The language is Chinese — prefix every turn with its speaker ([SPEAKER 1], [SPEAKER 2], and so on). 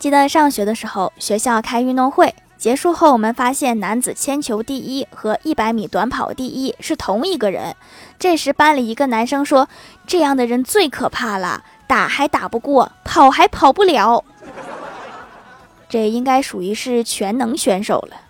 [SPEAKER 1] 记得上学的时候学校开运动会结束后我们发现男子铅球第一和一百米短跑第一是同一个人。这时班里一个男生说这样的人最可怕了打还打不过跑还跑不了。这应该属于是全能选手了。